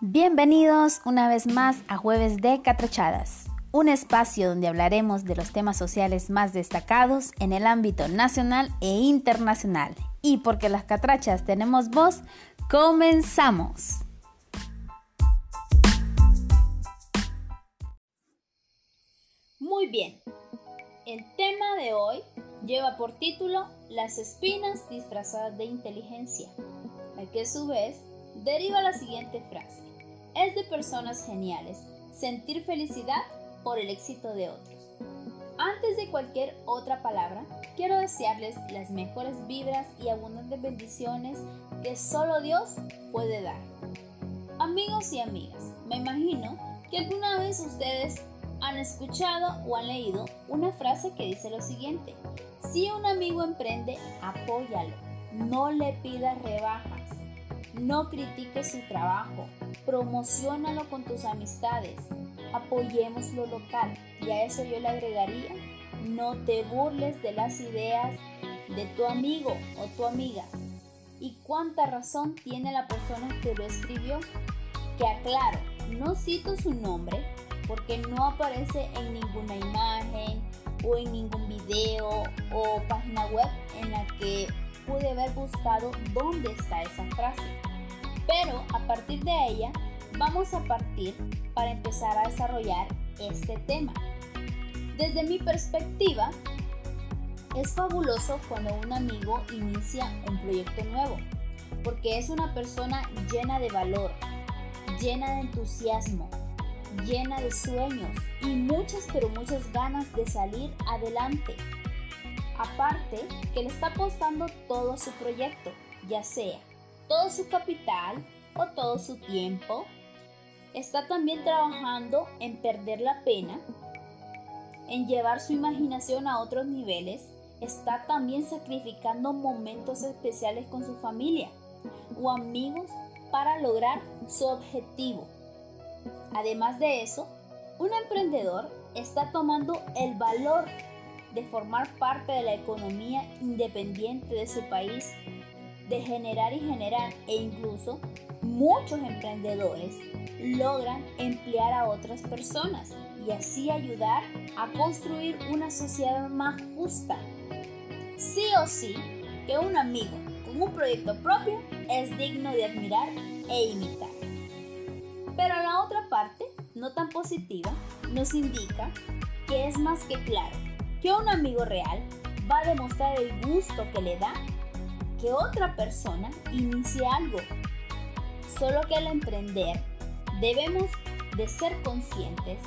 Bienvenidos una vez más a Jueves de Catrachadas, un espacio donde hablaremos de los temas sociales más destacados en el ámbito nacional e internacional. Y porque las catrachas tenemos voz, comenzamos. Muy bien, el tema de hoy lleva por título Las espinas disfrazadas de inteligencia, al que a su vez deriva la siguiente frase es de personas geniales sentir felicidad por el éxito de otros. Antes de cualquier otra palabra, quiero desearles las mejores vibras y abundantes bendiciones que solo Dios puede dar. Amigos y amigas, me imagino que alguna vez ustedes han escuchado o han leído una frase que dice lo siguiente. Si un amigo emprende, apóyalo. No le pidas rebajas. No critiques su trabajo, promocionalo con tus amistades, apoyemos lo local y a eso yo le agregaría, no te burles de las ideas de tu amigo o tu amiga. ¿Y cuánta razón tiene la persona que lo escribió? Que aclaro, no cito su nombre porque no aparece en ninguna imagen o en ningún video o página web en la que pude haber buscado dónde está esa frase. Pero a partir de ella vamos a partir para empezar a desarrollar este tema. Desde mi perspectiva, es fabuloso cuando un amigo inicia un proyecto nuevo, porque es una persona llena de valor, llena de entusiasmo, llena de sueños y muchas pero muchas ganas de salir adelante. Aparte que le está apostando todo su proyecto, ya sea todo su capital o todo su tiempo. Está también trabajando en perder la pena, en llevar su imaginación a otros niveles. Está también sacrificando momentos especiales con su familia o amigos para lograr su objetivo. Además de eso, un emprendedor está tomando el valor de formar parte de la economía independiente de su país de generar y generar e incluso muchos emprendedores logran emplear a otras personas y así ayudar a construir una sociedad más justa. Sí o sí que un amigo con un proyecto propio es digno de admirar e imitar. Pero la otra parte, no tan positiva, nos indica que es más que claro que un amigo real va a demostrar el gusto que le da que otra persona inicie algo. Solo que al emprender debemos de ser conscientes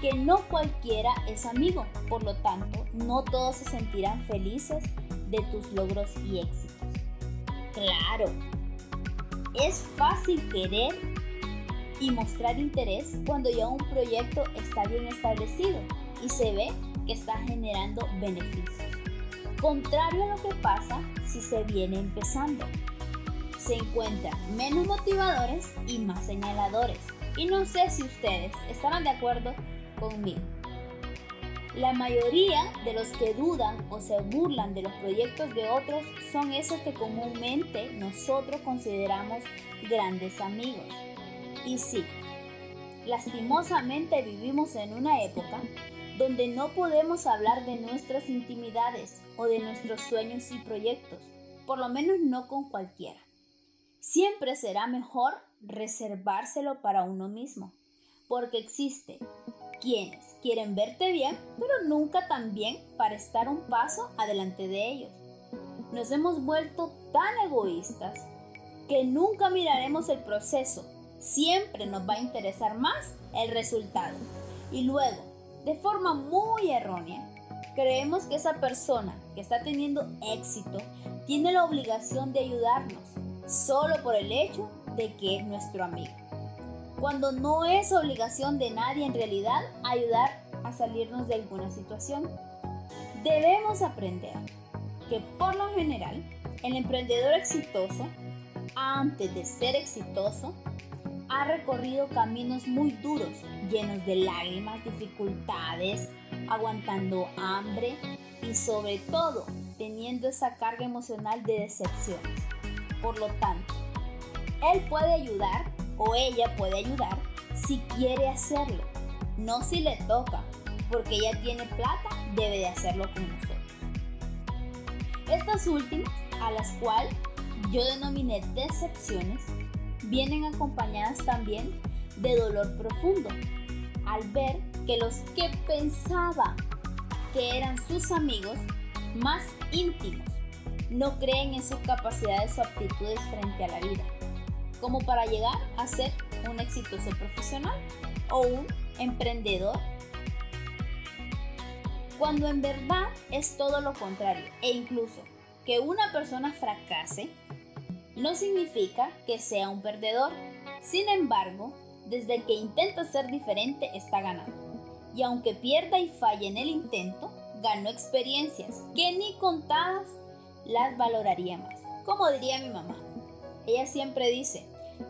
que no cualquiera es amigo, por lo tanto no todos se sentirán felices de tus logros y éxitos. Claro, es fácil querer y mostrar interés cuando ya un proyecto está bien establecido y se ve que está generando beneficios. Contrario a lo que pasa si se viene empezando. Se encuentran menos motivadores y más señaladores. Y no sé si ustedes estarán de acuerdo conmigo. La mayoría de los que dudan o se burlan de los proyectos de otros son esos que comúnmente nosotros consideramos grandes amigos. Y sí, lastimosamente vivimos en una época donde no podemos hablar de nuestras intimidades o de nuestros sueños y proyectos, por lo menos no con cualquiera. Siempre será mejor reservárselo para uno mismo, porque existe quienes quieren verte bien, pero nunca tan bien para estar un paso adelante de ellos. Nos hemos vuelto tan egoístas que nunca miraremos el proceso, siempre nos va a interesar más el resultado. Y luego, de forma muy errónea, creemos que esa persona que está teniendo éxito tiene la obligación de ayudarnos solo por el hecho de que es nuestro amigo. Cuando no es obligación de nadie en realidad ayudar a salirnos de alguna situación. Debemos aprender que por lo general el emprendedor exitoso, antes de ser exitoso, ha recorrido caminos muy duros, llenos de lágrimas, dificultades, aguantando hambre y sobre todo teniendo esa carga emocional de decepciones. Por lo tanto, él puede ayudar o ella puede ayudar si quiere hacerlo, no si le toca, porque ella tiene plata, debe de hacerlo con nosotros. Estas últimas, a las cuales yo denominé decepciones, vienen acompañadas también de dolor profundo, al ver que los que pensaba que eran sus amigos más íntimos no creen en sus capacidades o aptitudes frente a la vida, como para llegar a ser un exitoso profesional o un emprendedor, cuando en verdad es todo lo contrario e incluso que una persona fracase no significa que sea un perdedor. Sin embargo, desde que intenta ser diferente está ganando. Y aunque pierda y falle en el intento, ganó experiencias que ni contadas las valoraría más. Como diría mi mamá, ella siempre dice,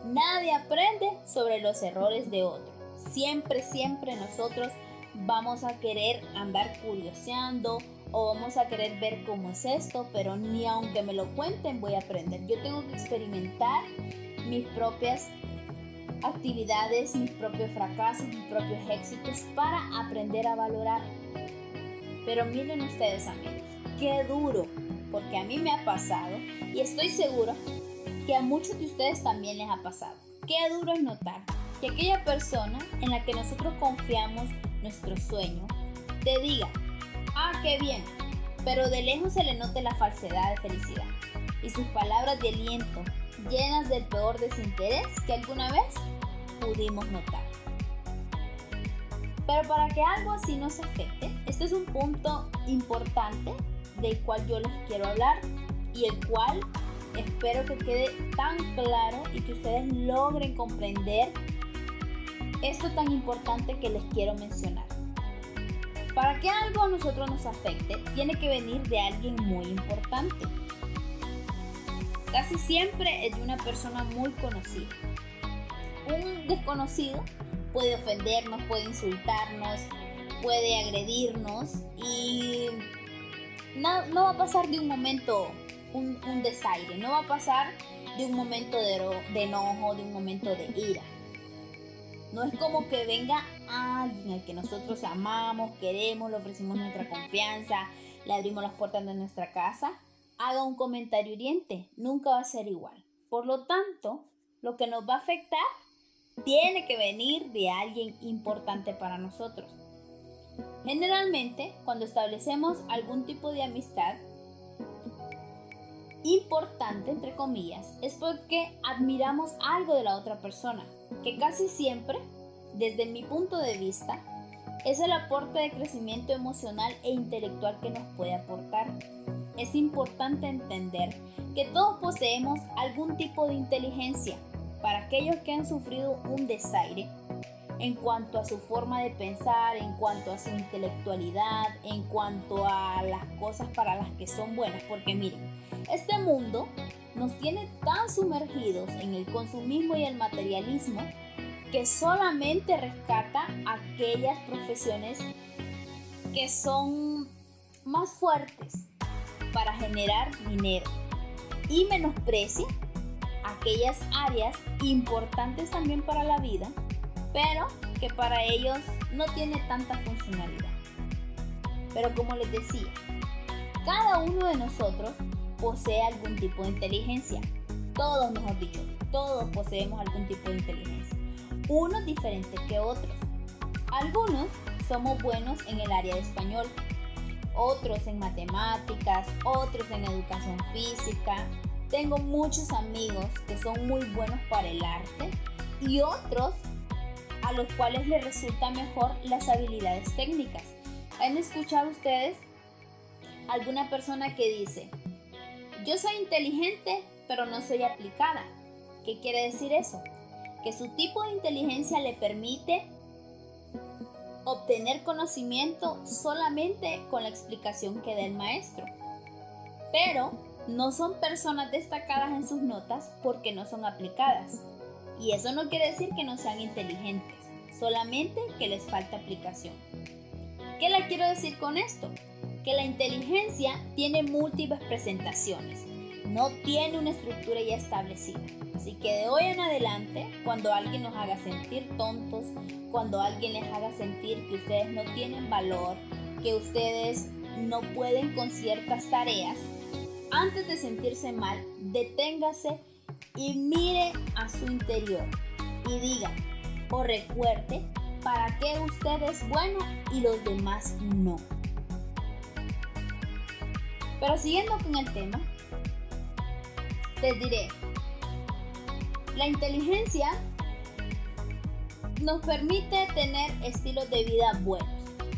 nadie aprende sobre los errores de otro. Siempre, siempre nosotros vamos a querer andar curioseando o vamos a querer ver cómo es esto, pero ni aunque me lo cuenten voy a aprender. Yo tengo que experimentar mis propias actividades, mis propios fracasos, mis propios éxitos para aprender a valorar. Pero miren ustedes amigos, qué duro, porque a mí me ha pasado y estoy seguro que a muchos de ustedes también les ha pasado. Qué duro es notar que aquella persona en la que nosotros confiamos nuestro sueño te diga, ah, qué bien, pero de lejos se le note la falsedad de felicidad y sus palabras de aliento llenas del peor desinterés que alguna vez pudimos notar. Pero para que algo así no se afecte, este es un punto importante del cual yo les quiero hablar y el cual espero que quede tan claro y que ustedes logren comprender esto tan importante que les quiero mencionar. Para que algo a nosotros nos afecte, tiene que venir de alguien muy importante. Casi siempre es de una persona muy conocida. Un desconocido puede ofendernos, puede insultarnos, puede agredirnos y no, no va a pasar de un momento un, desaire, no va a pasar de un momento de, de enojo, de un momento de ira. No es como que venga alguien al que nosotros amamos, queremos, le ofrecimos nuestra confianza, le abrimos las puertas de nuestra casa, haga un comentario hiriente. Nunca va a ser igual. Por lo tanto, lo que nos va a afectar tiene que venir de alguien importante para nosotros. Generalmente, cuando establecemos algún tipo de amistad, importante, entre comillas, es porque admiramos algo de la otra persona, que casi siempre, desde mi punto de vista, es el aporte de crecimiento emocional e intelectual que nos puede aportar. Es importante entender que todos poseemos algún tipo de inteligencia. Para aquellos que han sufrido un desaire, en cuanto a su forma de pensar, en cuanto a su intelectualidad, en cuanto a las cosas para las que son buenas. Porque miren, este mundo nos tiene tan sumergidos en el consumismo y el materialismo que solamente rescata aquellas profesiones que son más fuertes para generar dinero y menosprecia aquellas áreas importantes también para la vida, pero que para ellos no tiene tanta funcionalidad. Pero como les decía, cada uno de nosotros posee algún tipo de inteligencia. Todos, mejor dicho, todos poseemos algún tipo de inteligencia. Unos diferentes que otros. Algunos somos buenos en el área de español, otros en matemáticas, otros en educación física. Tengo muchos amigos que son muy buenos para el arte y otros a los cuales les resulta mejor las habilidades técnicas. ¿Han escuchado ustedes alguna persona que dice, yo soy inteligente, pero no soy aplicada. ¿Qué quiere decir eso? Que su tipo de inteligencia le permite obtener conocimiento solamente con la explicación que dé el maestro. Pero no son personas destacadas en sus notas porque no son aplicadas. Y eso no quiere decir que no sean inteligentes, solamente que les falta aplicación. ¿Qué le quiero decir con esto? Que la inteligencia tiene múltiples presentaciones no tiene una estructura ya establecida. Así que de hoy en adelante, cuando alguien nos haga sentir tontos, cuando alguien les haga sentir que ustedes no tienen valor, que ustedes no pueden con ciertas tareas, antes de sentirse mal, deténgase y mire a su interior y diga o recuerde para qué usted es bueno y los demás no. Pero siguiendo con el tema, les diré, la inteligencia nos permite tener estilos de vida buenos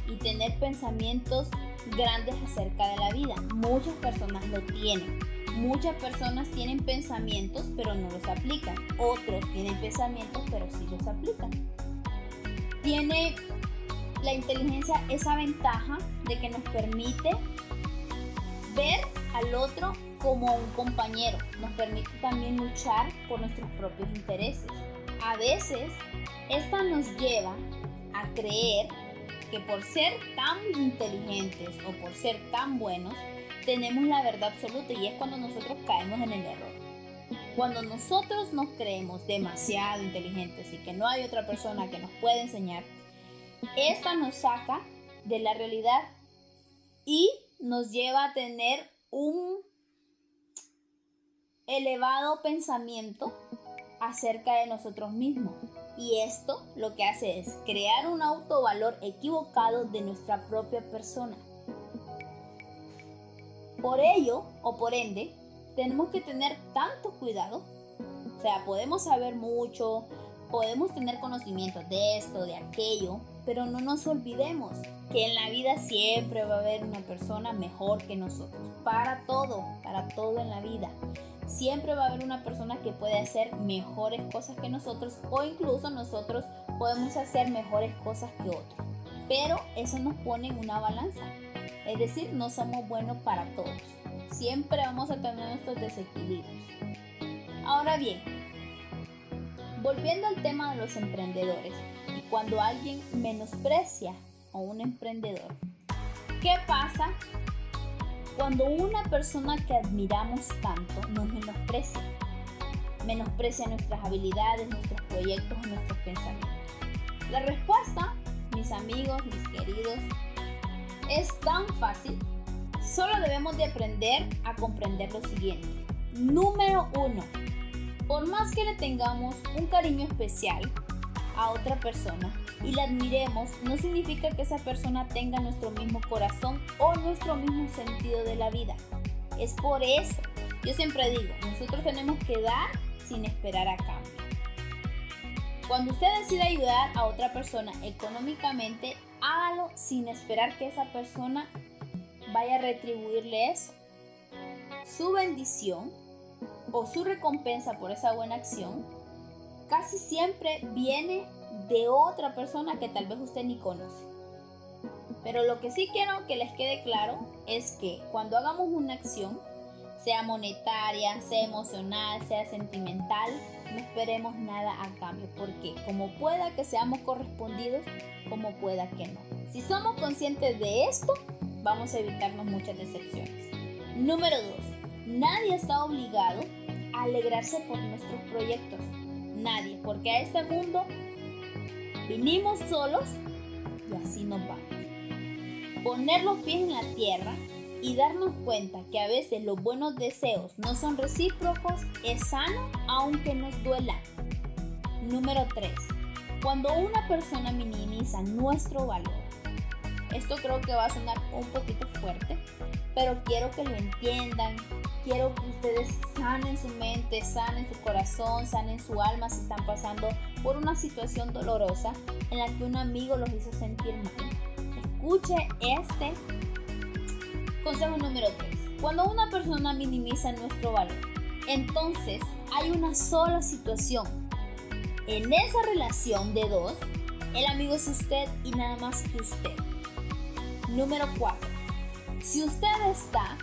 y tener pensamientos grandes acerca de la vida. Muchas personas lo tienen. Muchas personas tienen pensamientos pero no los aplican. Otros tienen pensamientos pero sí los aplican. Tiene la inteligencia esa ventaja de que nos permite ver al otro como un compañero. Nos permite también luchar por nuestros propios intereses. A veces, esta nos lleva a creer que por ser tan inteligentes o por ser tan buenos, tenemos la verdad absoluta y es cuando nosotros caemos en el error. Cuando nosotros nos creemos demasiado inteligentes y que no hay otra persona que nos pueda enseñar, esta nos saca de la realidad y nos lleva a tener un elevado pensamiento acerca de nosotros mismos. Y esto lo que hace es crear un autovalor equivocado de nuestra propia persona. Por ello, o por ende, tenemos que tener tanto cuidado. O sea, podemos saber mucho, podemos tener conocimientos de esto, de aquello, pero no nos olvidemos que en la vida siempre va a haber una persona mejor que nosotros. Para todo, para todo en la vida. Siempre va a haber una persona que puede hacer mejores cosas que nosotros o incluso nosotros podemos hacer mejores cosas que otros. Pero eso nos pone en una balanza. Es decir, no somos buenos para todos. Siempre vamos a tener nuestros desequilibrios. Ahora bien, volviendo al tema de los emprendedores, y cuando alguien menosprecia a un emprendedor, ¿qué pasa cuando una persona que admiramos tanto nos menosprecia, menosprecia nuestras habilidades, nuestros proyectos nuestros pensamientos. La respuesta, mis amigos, mis queridos, es tan fácil. Solo debemos de aprender a comprender lo siguiente. Número uno, por más que le tengamos un cariño especial a otra persona, y la admiremos no significa que esa persona tenga nuestro mismo corazón o nuestro mismo sentido de la vida. Es por eso, yo siempre digo, nosotros tenemos que dar sin esperar a cambio. Cuando usted decide ayudar a otra persona económicamente, hágalo sin esperar que esa persona vaya a retribuirle. Su bendición o su recompensa por esa buena acción casi siempre viene de otra persona que tal vez usted ni conoce. Pero lo que sí quiero que les quede claro es que cuando hagamos una acción, sea monetaria, sea emocional, sea sentimental, no esperemos nada a cambio, porque como pueda que seamos correspondidos, como pueda que no. Si somos conscientes de esto, vamos a evitarnos muchas decepciones. Número 2. Nadie está obligado alegrarse por nuestros proyectos. Nadie, porque a este mundo Vinimos solos y así nos vamos. Poner los pies en la tierra y darnos cuenta que a veces los buenos deseos no son recíprocos es sano aunque nos duela. Número 3. Cuando una persona minimiza nuestro valor, esto creo que va a sonar un poquito fuerte, pero quiero que lo entiendan, quiero que ustedes sanen su mente, sanen su corazón, sanen su alma si están pasando por una situación dolorosa en la que un amigo los hizo sentir mal. Escuche este consejo número 3. Cuando una persona minimiza nuestro valor, entonces hay una sola situación. En esa relación de dos, el amigo es usted y nada más que usted. Número 4. Si usted está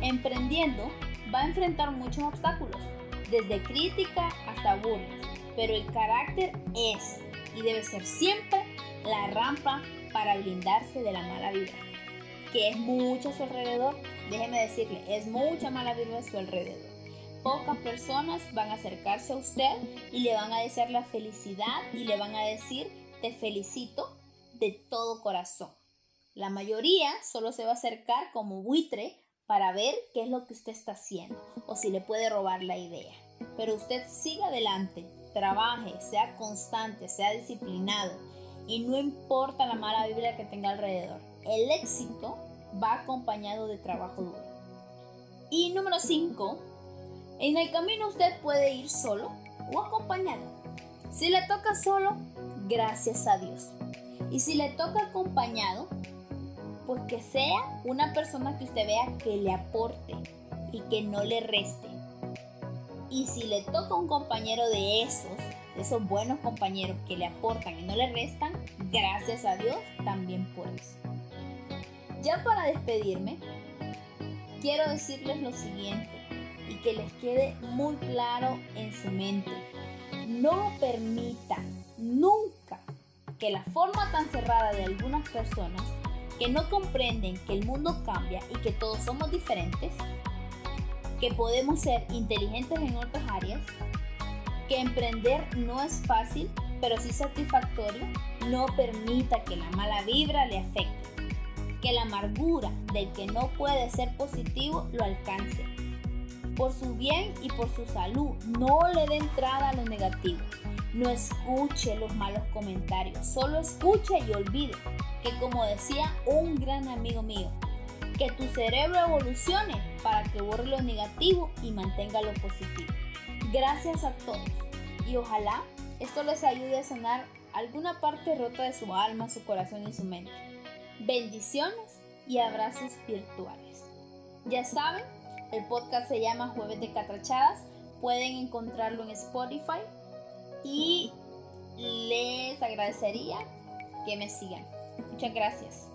emprendiendo, va a enfrentar muchos obstáculos, desde crítica hasta burlas, pero el carácter es y debe ser siempre la rampa para blindarse de la mala vida. que es mucho a su alrededor, déjeme decirle, es mucha mala vibra a su alrededor. Pocas personas van a acercarse a usted y le van a desear la felicidad y le van a decir te felicito de todo corazón. La mayoría solo se va a acercar como buitre para ver qué es lo que usted está haciendo o si le puede robar la idea. Pero usted siga adelante, trabaje, sea constante, sea disciplinado y no importa la mala vibra que tenga alrededor. El éxito va acompañado de trabajo duro. Y número 5, en el camino usted puede ir solo o acompañado. Si le toca solo, gracias a Dios. Y si le toca acompañado, pues que sea una persona que usted vea que le aporte y que no le reste. Y si le toca un compañero de esos, de esos buenos compañeros que le aportan y no le restan, gracias a Dios también por eso. Ya para despedirme, quiero decirles lo siguiente y que les quede muy claro en su mente. No permita nunca que la forma tan cerrada de algunas personas que no comprenden que el mundo cambia y que todos somos diferentes, que podemos ser inteligentes en otras áreas, que emprender no es fácil, pero sí satisfactorio, no permita que la mala vibra le afecte, que la amargura del que no puede ser positivo lo alcance. Por su bien y por su salud, no le dé entrada a lo negativo. No escuche los malos comentarios, solo escuche y olvide que como decía un gran amigo mío, que tu cerebro evolucione para que borre lo negativo y mantenga lo positivo. Gracias a todos y ojalá esto les ayude a sanar alguna parte rota de su alma, su corazón y su mente. Bendiciones y abrazos virtuales. Ya saben, el podcast se llama Jueves de Catrachadas. Pueden encontrarlo en Spotify y les agradecería que me sigan. Muchas gracias.